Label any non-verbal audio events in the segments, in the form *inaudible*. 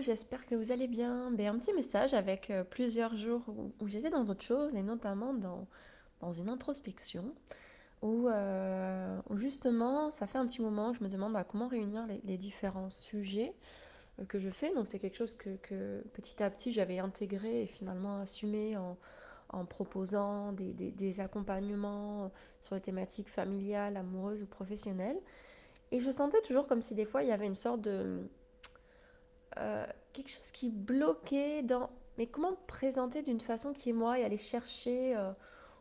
j'espère que vous allez bien. Ben, un petit message avec euh, plusieurs jours où, j'étais dans d'autres choses et notamment dans, dans une introspection où, euh, où justement ça fait un petit moment je me demande bah, comment réunir les, différents sujets euh, que je fais. Donc c'est quelque chose que, petit à petit j'avais intégré et finalement assumé en, proposant des accompagnements sur les thématiques familiales, amoureuses ou professionnelles. Et je sentais toujours comme si des fois il y avait une sorte de euh, quelque chose qui bloquait dans... Mais comment me présenter d'une façon qui est moi et aller chercher euh,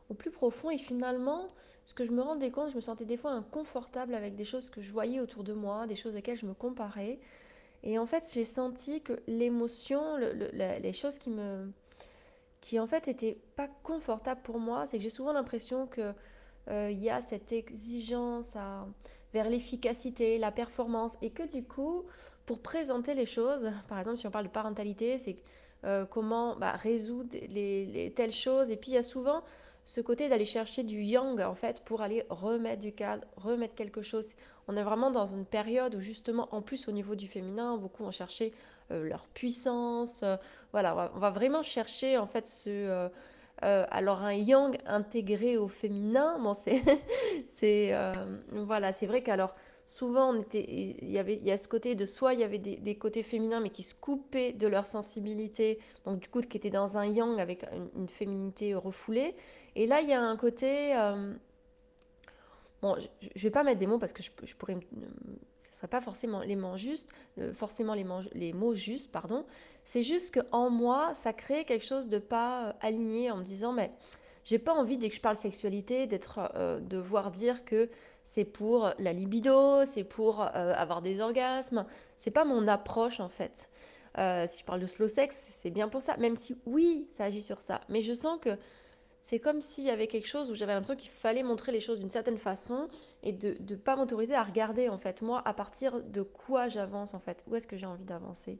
au plus profond. Et finalement, ce que je me rendais compte, je me sentais des fois inconfortable avec des choses que je voyais autour de moi, des choses auxquelles je me comparais. Et en fait, j'ai senti que l'émotion, les choses qui me, qui en fait étaient pas confortables pour moi, c'est que j'ai souvent l'impression que euh, il y a cette exigence vers l'efficacité, la performance, et que du coup, pour présenter les choses, par exemple, si on parle de parentalité, c'est euh, comment bah, résoudre les, les telles choses, et puis il y a souvent ce côté d'aller chercher du yang, en fait, pour aller remettre du cadre, remettre quelque chose. On est vraiment dans une période où, justement, en plus, au niveau du féminin, beaucoup vont chercher euh, leur puissance. euh, voilà, on va vraiment chercher, en fait, ce... euh, alors un yang intégré au féminin, bon *laughs* c'est euh, voilà, c'est vrai qu'alors souvent on était il y avait il y a ce côté de soit il y avait des, côtés féminins mais qui se coupaient de leur sensibilité, donc du coup qui étaient dans un yang avec une, féminité refoulée, et là il y a un côté euh, Bon, je, je vais pas mettre des mots parce que je, pourrais, ce serait pas forcément les mots justes, forcément les, les mots justes, pardon. C'est juste que en moi, ça crée quelque chose de pas euh, aligné en me disant, mais j'ai pas envie dès que je parle sexualité d'être, euh, de voir dire que c'est pour la libido, c'est pour euh, avoir des orgasmes. C'est pas mon approche en fait. Si je parle de slow sex, c'est bien pour ça. Même si oui, ça agit sur ça, mais je sens que c'est comme s'il y avait quelque chose où j'avais l'impression qu'il fallait montrer les choses d'une certaine façon et de ne pas m'autoriser à regarder en fait moi à partir de quoi j'avance en fait, où est-ce que j'ai envie d'avancer?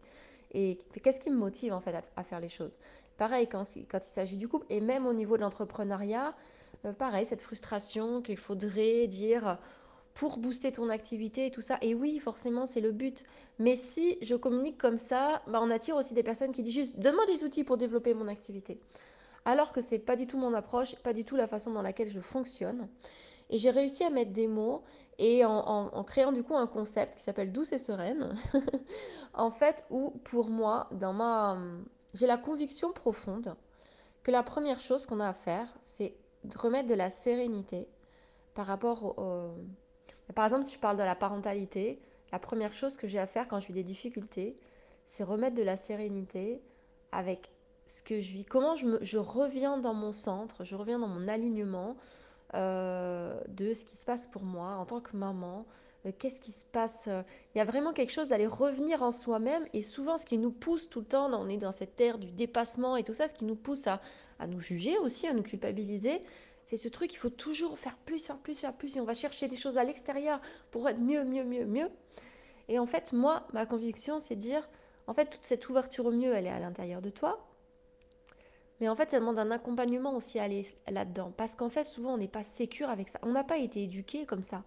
Et qu'est-ce qui me motive en fait à, faire les choses? Pareil quand, il s'agit du couple et même au niveau de l'entrepreneuriat, euh, pareil cette frustration qu'il faudrait dire pour booster ton activité et tout ça. Et oui, forcément, c'est le but. Mais si je communique comme ça, bah, on attire aussi des personnes qui disent juste donne-moi des outils pour développer mon activité alors que c'est pas du tout mon approche, pas du tout la façon dans laquelle je fonctionne. Et j'ai réussi à mettre des mots et en, créant du coup un concept qui s'appelle douce et sereine, *laughs* en fait, où pour moi, dans ma, j'ai la conviction profonde que la première chose qu'on a à faire, c'est de remettre de la sérénité par rapport au, Par exemple, si je parle de la parentalité, la première chose que j'ai à faire quand je vis des difficultés, c'est remettre de la sérénité avec ce que je vis. Comment je, reviens dans mon centre, je reviens dans mon alignement de ce qui se passe pour moi en tant que maman. euh, Qu'est-ce qui se passe euh, Il y a vraiment quelque chose d'aller revenir en soi-même et souvent ce qui nous pousse tout le temps, on est dans cette ère du dépassement et tout ça, ce qui nous pousse à, à nous juger aussi, à nous culpabiliser, c'est ce truc, il faut toujours faire plus, faire plus, faire plus et on va chercher des choses à l'extérieur pour être mieux, mieux, mieux, mieux. Et en fait, moi, ma conviction, c'est de dire, en fait, toute cette ouverture au mieux, elle est à l'intérieur de toi. Mais en fait, ça demande un accompagnement aussi à aller là-dedans. Parce qu'en fait, souvent, on n'est pas sécure avec ça. On n'a pas été éduqué comme ça.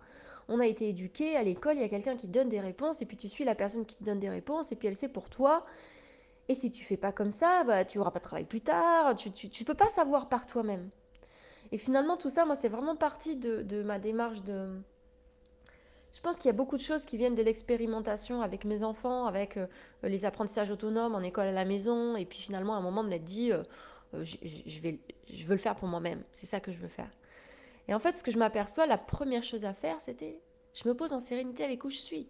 On a été éduqué à l'école, il y a quelqu'un qui te donne des réponses, et puis tu suis la personne qui te donne des réponses, et puis elle sait pour toi. Et si tu fais pas comme ça, bah, tu n'auras pas de travail plus tard, tu, tu peux pas savoir par toi-même. Et finalement, tout ça, moi, c'est vraiment partie de, de ma démarche de... Je pense qu'il y a beaucoup de choses qui viennent de l'expérimentation avec mes enfants, avec euh, les apprentissages autonomes en école à la maison, et puis finalement, à un moment de m'être dit, euh, je, je- veux le faire pour moi-même. C'est ça que je veux faire. Et en fait, ce que je m'aperçois, la première chose à faire, c'était, je me pose en sérénité avec où je suis.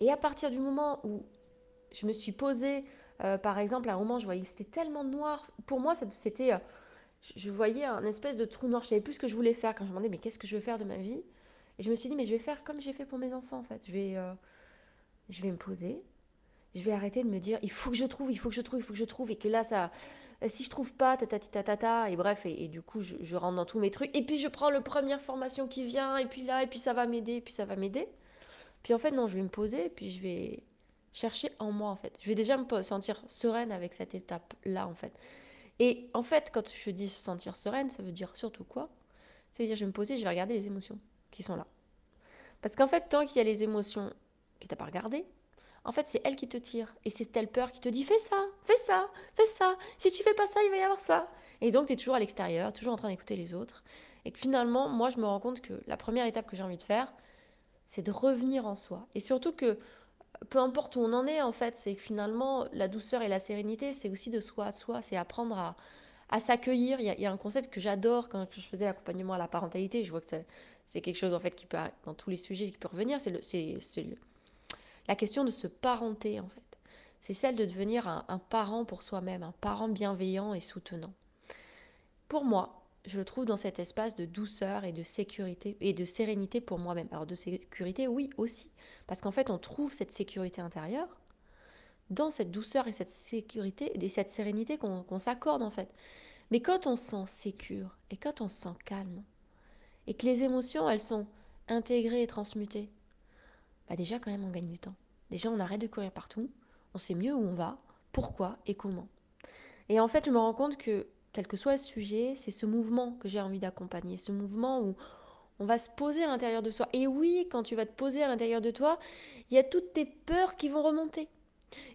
Et à partir du moment où je me suis posée, euh, par exemple, à un moment, je voyais que c'était tellement noir. Pour moi, c'était, euh, je voyais un espèce de trou noir. Je savais plus ce que je voulais faire quand je me demandais, mais qu'est-ce que je veux faire de ma vie? Et je me suis dit, mais je vais faire comme j'ai fait pour mes enfants, en fait. Je vais, euh, je vais me poser, je vais arrêter de me dire, il faut que je trouve, il faut que je trouve, il faut que je trouve, et que là, ça, euh, si je trouve pas, tatata, et bref, et, du coup, je, rentre dans tous mes trucs, et puis je prends la première formation qui vient, et puis là, et puis ça va m'aider, et puis ça va m'aider. Puis en fait, non, je vais me poser, et puis je vais chercher en moi, en fait. Je vais déjà me sentir sereine avec cette étape-là, en fait. Et en fait, quand je dis se sentir sereine, ça veut dire surtout quoi? Ça veut dire je vais me poser, je vais regarder les émotions qui sont là. Parce qu'en fait, tant qu'il y a les émotions que t'as pas regardées, en fait, c'est elle qui te tire. Et c'est telle peur qui te dit fais ça, fais ça, fais ça. Si tu fais pas ça, il va y avoir ça. Et donc, tu es toujours à l'extérieur, toujours en train d'écouter les autres. Et que finalement, moi, je me rends compte que la première étape que j'ai envie de faire, c'est de revenir en soi. Et surtout que peu importe où on en est, en fait, c'est que finalement, la douceur et la sérénité, c'est aussi de soi à soi, c'est apprendre à, à s'accueillir. Il, y, a un concept que j'adore quand je faisais l'accompagnement à la parentalité. Je vois que c'est quelque chose en fait qui peut dans tous les sujets qui peut revenir. C'est le, la question de se parenter en fait. C'est celle de devenir un, parent pour soi-même, un parent bienveillant et soutenant. Pour moi, je le trouve dans cet espace de douceur et de sécurité et de sérénité pour moi-même. Alors de sécurité, oui aussi, parce qu'en fait, on trouve cette sécurité intérieure dans cette douceur et cette sécurité et cette sérénité qu'on s'accorde en fait. Mais quand on se sent sécure et quand on se sent calme et que les émotions elles sont intégrées et transmutées, bah déjà quand même on gagne du temps. Déjà on arrête de courir partout, on sait mieux où on va, pourquoi et comment. Et en fait je me rends compte que quel que soit le sujet, c'est ce mouvement que j'ai envie d'accompagner, ce mouvement où on va se poser à l'intérieur de soi. Et oui, quand tu vas te poser à l'intérieur de toi, il y a toutes tes peurs qui vont remonter.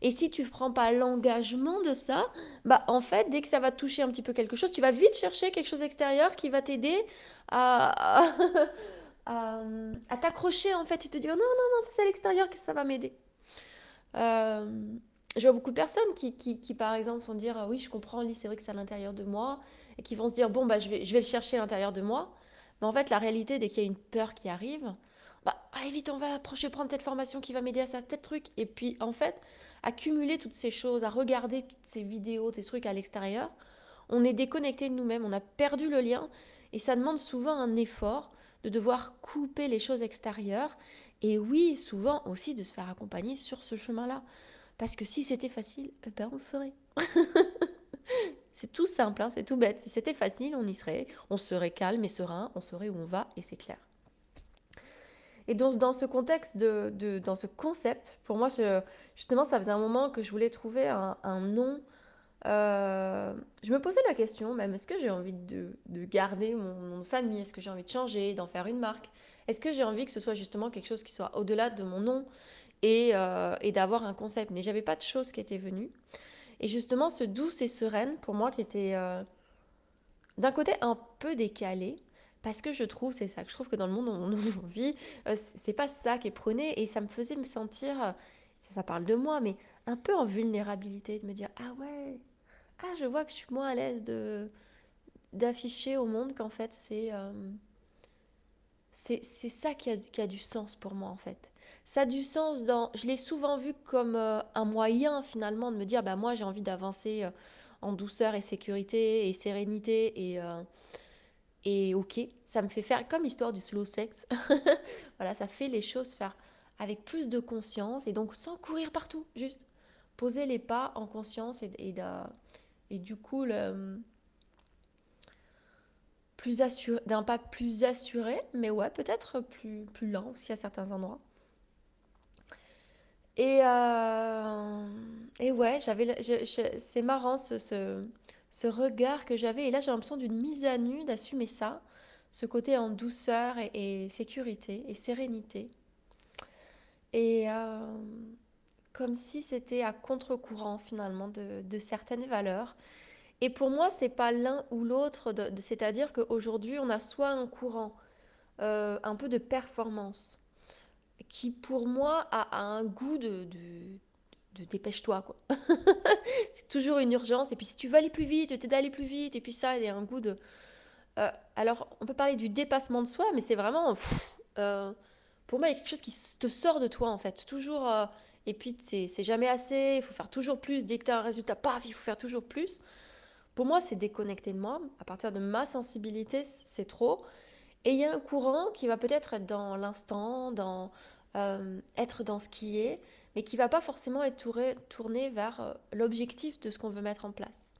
Et si tu ne prends pas l'engagement de ça, bah en fait, dès que ça va toucher un petit peu quelque chose, tu vas vite chercher quelque chose extérieur qui va t'aider à, à, t'accrocher en fait et te dire non, non, non, c'est à l'extérieur que ça va m'aider. Euh, je vois beaucoup de personnes qui, qui, par exemple, vont dire oui, je comprends, Lee, c'est vrai que c'est à l'intérieur de moi, et qui vont se dire bon, bah, je, vais, je vais le chercher à l'intérieur de moi. Mais en fait, la réalité, dès qu'il y a une peur qui arrive, bah, allez vite, on va approcher, prendre cette formation qui va m'aider à ça, tel truc. Et puis, en fait, accumuler toutes ces choses, à regarder toutes ces vidéos, ces trucs à l'extérieur, on est déconnecté de nous-mêmes, on a perdu le lien. Et ça demande souvent un effort de devoir couper les choses extérieures. Et oui, souvent aussi de se faire accompagner sur ce chemin-là. Parce que si c'était facile, eh ben on le ferait. *laughs* c'est tout simple, hein, c'est tout bête. Si c'était facile, on y serait. On serait calme et serein, on saurait où on va et c'est clair. Et donc, dans ce contexte, de, dans ce concept, pour moi, justement, ça faisait un moment que je voulais trouver un, nom. Euh, je me posais la question même, est-ce que j'ai envie de, garder mon nom de famille? Est-ce que j'ai envie de changer, d'en faire une marque? Est-ce que j'ai envie que ce soit justement quelque chose qui soit au-delà de mon nom et, euh, d'avoir un concept? Mais j'avais pas de choses qui étaient venues. Et justement, ce douce et sereine, pour moi, qui était euh, d'un côté un peu décalé, parce que je trouve, c'est ça, que je trouve que dans le monde où on *laughs* vit, c'est pas ça qui est prôné et ça me faisait me sentir, ça parle de moi, mais un peu en vulnérabilité, de me dire ah ouais, ah je vois que je suis moins à l'aise de d'afficher au monde qu'en fait c'est euh, c'est ça qui a, qui a, du sens pour moi en fait. Ça a du sens dans, je l'ai souvent vu comme un moyen finalement de me dire bah moi j'ai envie d'avancer en douceur et sécurité et sérénité et et ok, ça me fait faire comme l'histoire du slow sex. *laughs* voilà, ça fait les choses faire avec plus de conscience et donc sans courir partout, juste poser les pas en conscience et, et, et du coup plus assuré, d'un pas plus assuré, mais ouais, peut-être plus, plus lent aussi à certains endroits. Et, euh, et ouais, j'avais, c'est marrant ce, ce, ce regard que j'avais. Et là, j'ai l'impression d'une mise à nu, d'assumer ça, ce côté en douceur et, sécurité et sérénité. Et euh, comme si c'était à contre-courant finalement de, certaines valeurs. Et pour moi, c'est pas l'un ou l'autre, c'est-à-dire qu'aujourd'hui, on a soit un courant euh, un peu de performance, qui pour moi a, un goût de, dépêche-toi quoi. *laughs* c'est toujours une urgence et puis si tu veux aller plus vite, je t'aide d'aller plus vite et puis ça il y a un goût de euh, alors on peut parler du dépassement de soi mais c'est vraiment euh, pour moi il y a quelque chose qui te sort de toi en fait toujours et puis c'est jamais assez, il faut faire toujours plus, dès que tu as un résultat, paf, il faut faire toujours plus. Pour moi, c'est déconnecté de moi. À partir de ma sensibilité, c'est trop. Et il y a un courant qui va peut-être être dans l'instant, dans être dans ce qui est, mais qui va pas forcément être tourné, vers euh, l'objectif de ce qu'on veut mettre en place.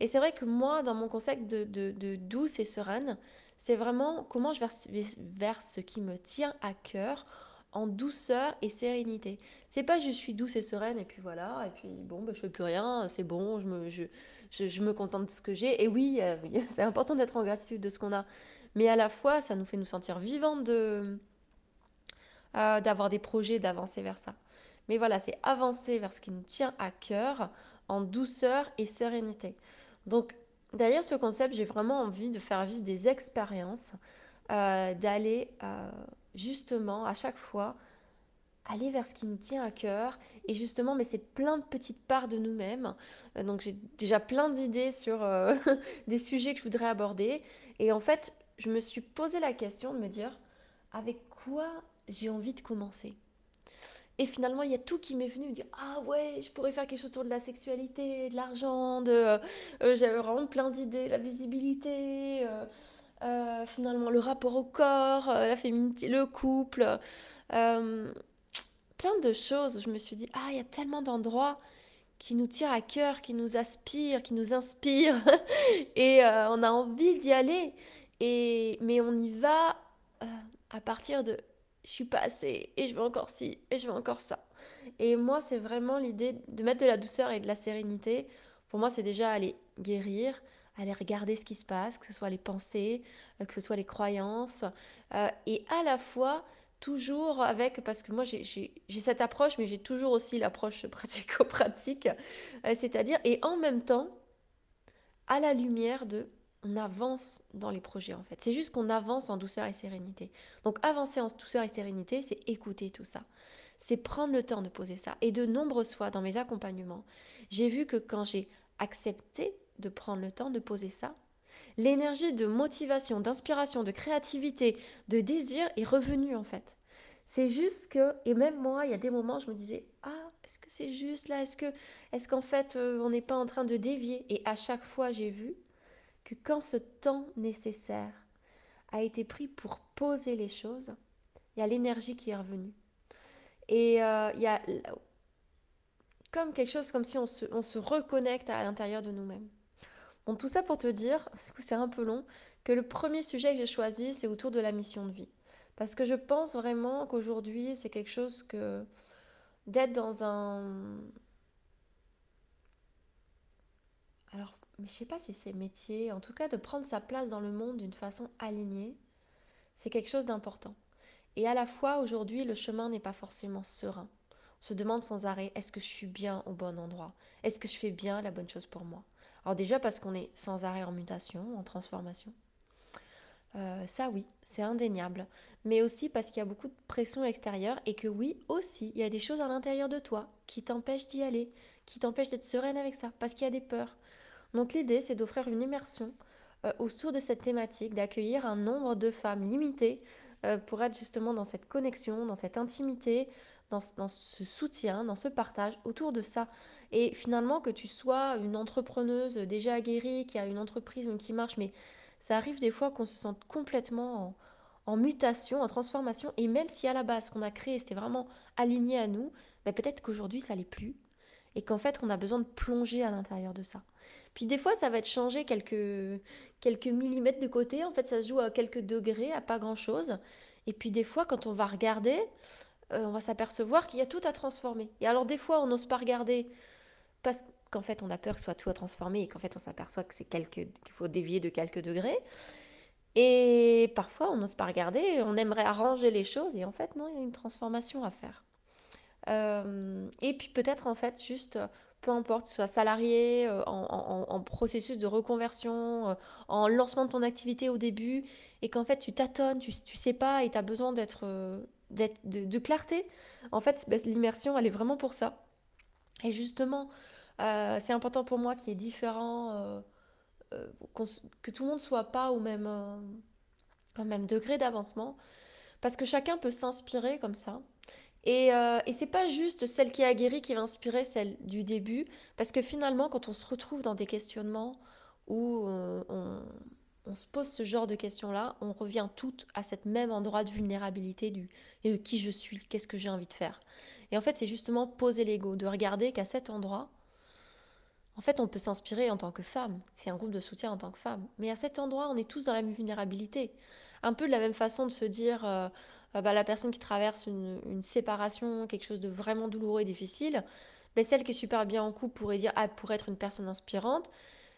Et c'est vrai que moi, dans mon concept de, douce et sereine, c'est vraiment comment je vais vers ce qui me tient à cœur en douceur et sérénité. C'est pas je suis douce et sereine et puis voilà, et puis bon, bah, je fais plus rien, c'est bon, je me, je, je, me contente de ce que j'ai. Et oui, euh, *laughs* c'est important d'être en gratitude de ce qu'on a. Mais à la fois, ça nous fait nous sentir vivantes de, euh, d'avoir des projets, d'avancer vers ça. Mais voilà, c'est avancer vers ce qui nous tient à cœur en douceur et sérénité. Donc, derrière ce concept, j'ai vraiment envie de faire vivre des expériences, euh, d'aller justement à chaque fois aller vers ce qui nous tient à cœur. Et justement, mais c'est plein de petites parts de nous-mêmes. Euh, donc j'ai déjà plein d'idées sur euh, *laughs* des sujets que je voudrais aborder. Et en fait, je me suis posé la question de me dire, avec quoi j'ai envie de commencer? Et finalement, il y a tout qui m'est venu, me dire Ah ouais, je pourrais faire quelque chose autour de la sexualité, de l'argent, de. Euh, J'avais vraiment plein d'idées, la visibilité, euh, finalement le rapport au corps, euh, la féminité, le couple. Euh, plein de choses. Je me suis dit, ah, il y a tellement d'endroits qui nous tirent à cœur, qui nous aspirent, qui nous inspirent, *laughs* et on a envie d'y aller. Et mais on y va à partir de, je suis pas assez, et je veux encore ci, et je veux encore ça. Et moi, c'est vraiment l'idée de mettre de la douceur et de la sérénité. Pour moi, c'est déjà aller guérir, aller regarder ce qui se passe, que ce soit les pensées, euh, que ce soit les croyances, euh, et à la fois toujours avec, parce que moi j'ai cette approche, mais j'ai toujours aussi l'approche *laughs* pratico-pratique, euh, c'est-à-dire, et en même temps, à la lumière de, on avance dans les projets en fait. C'est juste qu'on avance en douceur et sérénité. Donc avancer en douceur et sérénité, c'est écouter tout ça. C'est prendre le temps de poser ça. Et de nombreuses fois dans mes accompagnements, j'ai vu que quand j'ai accepté de prendre le temps de poser ça, l'énergie de motivation, d'inspiration, de créativité, de désir est revenue en fait. C'est juste que, et même moi, il y a des moments, je me disais, ah, est-ce que c'est juste là? Est-ce que, est-ce qu'en fait, euh, on n'est pas en train de dévier Et à chaque fois, j'ai vu que quand ce temps nécessaire a été pris pour poser les choses, il y a l'énergie qui est revenue. Et euh, il y a comme quelque chose comme si on se, on se reconnecte à l'intérieur de nous-mêmes. Tout ça pour te dire, c'est un peu long, que le premier sujet que j'ai choisi, c'est autour de la mission de vie. Parce que je pense vraiment qu'aujourd'hui, c'est quelque chose que d'être dans un... Alors, mais je sais pas si c'est métier, en tout cas de prendre sa place dans le monde d'une façon alignée, c'est quelque chose d'important. Et à la fois, aujourd'hui, le chemin n'est pas forcément serein. On se demande sans arrêt, est-ce que je suis bien au bon endroit? Est-ce que je fais bien la bonne chose pour moi? Alors déjà parce qu'on est sans arrêt en mutation, en transformation. Euh, ça oui, c'est indéniable. Mais aussi parce qu'il y a beaucoup de pression extérieure et que oui, aussi, il y a des choses à l'intérieur de toi qui t'empêchent d'y aller, qui t'empêchent d'être sereine avec ça, parce qu'il y a des peurs. Donc l'idée, c'est d'offrir une immersion euh, autour de cette thématique, d'accueillir un nombre de femmes limité euh, pour être justement dans cette connexion, dans cette intimité, dans ce soutien, dans ce partage autour de ça. Et finalement, que tu sois une entrepreneuse déjà aguerrie, qui a une entreprise qui marche, mais ça arrive des fois qu'on se sente complètement en, mutation, en transformation. Et même si à la base, ce qu'on a créé, c'était vraiment aligné à nous, mais peut-être qu'aujourd'hui, ça l'est plus. Et qu'en fait, on a besoin de plonger à l'intérieur de ça. Puis des fois, ça va être changé quelques, quelques millimètres de côté. En fait, ça se joue à quelques degrés, à pas grand-chose. Et puis des fois, quand on va regarder, euh, on va s'apercevoir qu'il y a tout à transformer. Et alors des fois, on n'ose pas regarder parce qu'en fait, on a peur que ce soit tout à transformer et qu'en fait, on s'aperçoit que c'est quelques, qu'il faut dévier de quelques degrés. Et parfois, on n'ose pas regarder, on aimerait arranger les choses et en fait, non, il y a une transformation à faire. Euh, et puis peut-être en fait juste, peu importe, soit salarié, euh, en, en- processus de reconversion, euh, en lancement de ton activité au début, et qu'en fait tu tâtonnes, tu, tu sais pas et tu as besoin d'être, de, de clarté. En fait, ben, l'immersion, elle est vraiment pour ça. Et justement, euh, c'est important pour moi qu'il y ait différents, euh, euh, que tout le monde soit pas au même, au même degré d'avancement, parce que chacun peut s'inspirer comme ça. Et, euh, et c'est pas juste celle qui a guéri qui va inspirer celle du début, parce que finalement, quand on se retrouve dans des questionnements où on, se pose ce genre de questions-là, on revient toutes à cet même endroit de vulnérabilité du qui je suis, qu'est-ce que j'ai envie de faire. Et en fait, c'est justement poser l'ego, de regarder qu'à cet endroit, en fait, on peut s'inspirer en tant que femme. C'est un groupe de soutien en tant que femme. Mais à cet endroit, on est tous dans la même vulnérabilité. Un peu de la même façon de se dire, euh, euh, bah, la personne qui traverse une, séparation, quelque chose de vraiment douloureux et difficile, mais celle qui est super bien en couple pourrait dire, ah, pour être une personne inspirante.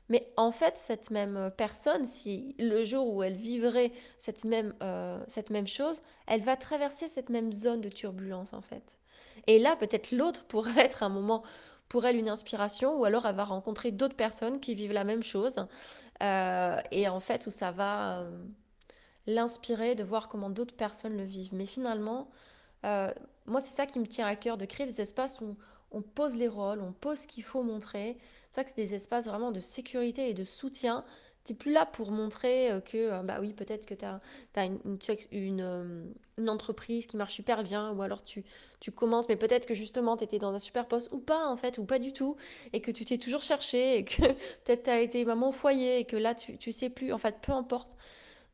Mais en fait, cette même personne, si le jour où elle vivrait cette même, euh, cette même chose, elle va traverser cette même zone de turbulence, en fait. Et là, peut-être l'autre pourrait *laughs* être un moment pour elle une inspiration, ou alors elle va rencontrer d'autres personnes qui vivent la même chose, euh, et en fait où ça va euh, l'inspirer de voir comment d'autres personnes le vivent. Mais finalement, euh, moi, c'est ça qui me tient à cœur, de créer des espaces où on pose les rôles, on pose ce qu'il faut montrer. C'est que c'est des espaces vraiment de sécurité et de soutien. Tu n'es plus là pour montrer euh, que, euh, bah oui, peut-être que tu as, une, une, euh, une, entreprise qui marche super bien, ou alors tu, tu commences, mais peut-être que justement tu étais dans un super poste, ou pas en fait, ou pas du tout, et que tu t'es toujours cherché, et que *laughs* peut-être tu as été maman au foyer, et que là tu, tu sais plus, en fait, peu importe,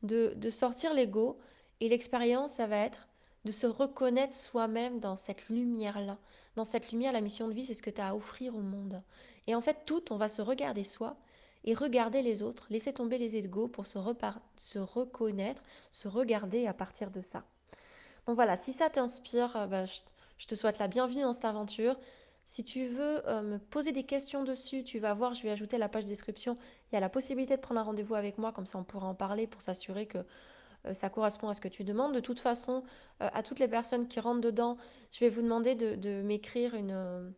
de, de sortir l'ego. Et l'expérience, ça va être de se reconnaître soi-même dans cette lumière-là. Dans cette lumière, la mission de vie, c'est ce que tu as à offrir au monde. Et en fait, tout, on va se regarder soi et regarder les autres, laisser tomber les égaux pour se, reconnaître, se regarder à partir de ça. Donc voilà, si ça t'inspire, euh, bah, je, te souhaite la bienvenue dans cette aventure. Si tu veux euh, me poser des questions dessus, tu vas voir, je vais ajouter la page description. Il y a la possibilité de prendre un rendez-vous avec moi, comme ça on pourra en parler pour s'assurer que euh, ça correspond à ce que tu demandes. De toute façon, à toutes les personnes qui rentrent dedans, je vais vous demander de, m'écrire une...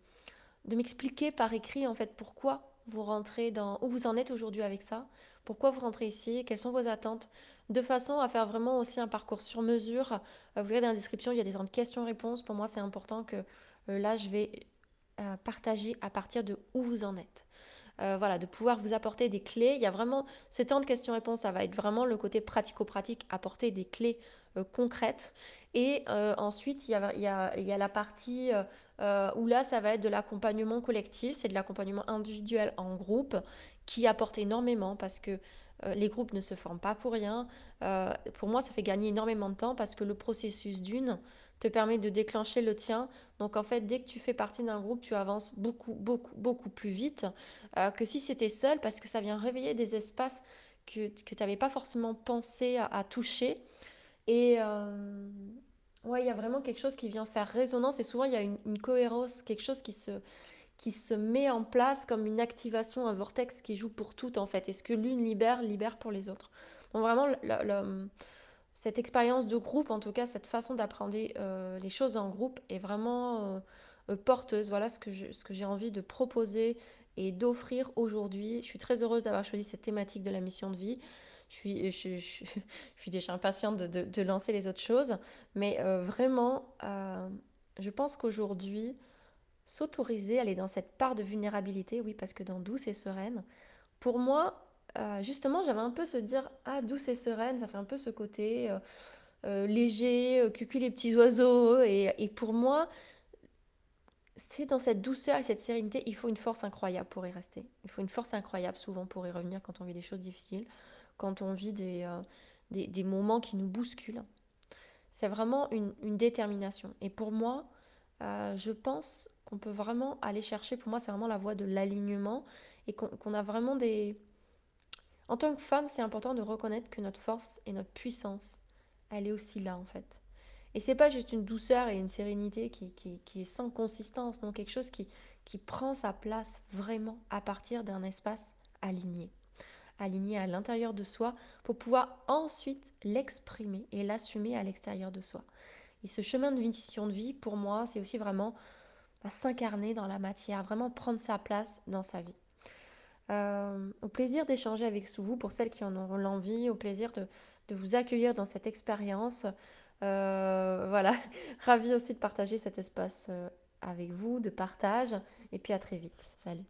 De m'expliquer par écrit en fait pourquoi vous rentrez dans... où vous en êtes aujourd'hui avec ça, pourquoi vous rentrez ici, quelles sont vos attentes, de façon à faire vraiment aussi un parcours sur mesure. vous verrez dans la description, il y a des questions-réponses. Pour moi, c'est important que là, je vais partager à partir de où vous en êtes. Euh, voilà, de pouvoir vous apporter des clés. Il y a vraiment, ce temps de questions-réponses, ça va être vraiment le côté pratico-pratique, apporter des clés euh, concrètes. Et euh, ensuite, il y a, il y a, la partie où là, ça va être de l'accompagnement collectif, c'est de l'accompagnement individuel en groupe qui apporte énormément parce que les groupes ne se forment pas pour rien. pour moi, ça fait gagner énormément de temps parce que le processus d'une, te permet de déclencher le tien. Donc en fait, dès que tu fais partie d'un groupe, tu avances beaucoup, beaucoup, beaucoup plus vite euh, que si c'était seul parce que ça vient réveiller des espaces que, que tu n'avais pas forcément pensé à, toucher. Et euh, ouais, il y a vraiment quelque chose qui vient faire résonance et souvent il y a une, cohérence, quelque chose qui se, qui se met en place comme une activation, un vortex qui joue pour tout en fait. Et ce que l'une libère, libère pour les autres? Donc vraiment, cette expérience de groupe, en tout cas cette façon d'apprendre euh, les choses en groupe est vraiment euh, euh, porteuse. Voilà ce que, j'ai envie de proposer et d'offrir aujourd'hui. Je suis très heureuse d'avoir choisi cette thématique de la mission de vie. Je suis, je, *laughs* suis déjà impatiente de, lancer les autres choses. Mais vraiment, je pense qu'aujourd'hui, s'autoriser, aller dans cette part de vulnérabilité, oui, parce que dans douce et sereine, pour moi, euh, justement, j'avais un peu se dire Ah, douce et sereine, ça fait un peu ce côté euh, euh, léger, cucu les petits oiseaux. Et, et pour moi, c'est dans cette douceur et cette sérénité, il faut une force incroyable pour y rester. Il faut une force incroyable souvent pour y revenir quand on vit des choses difficiles, quand on vit des, des, des moments qui nous bousculent. C'est vraiment une, une, détermination. Et pour moi, je pense qu'on peut vraiment aller chercher, pour moi, c'est vraiment la voie de l'alignement et qu'on a vraiment des en tant que femme, c'est important de reconnaître que notre force et notre puissance, elle est aussi là en fait. Et c'est pas juste une douceur et une sérénité qui, qui, est sans consistance, non, quelque chose qui, qui prend sa place vraiment à partir d'un espace aligné. Aligné à l'intérieur de soi pour pouvoir ensuite l'exprimer et l'assumer à l'extérieur de soi. Et ce chemin de mission de vie, pour moi, c'est aussi vraiment à s'incarner dans la matière, vraiment prendre sa place dans sa vie. Euh, au plaisir d'échanger avec vous pour celles qui en auront l'envie, au plaisir de, vous accueillir dans cette expérience. Euh, voilà, *laughs* ravi aussi de partager cet espace euh, avec vous, de partage, et puis à très vite. Salut.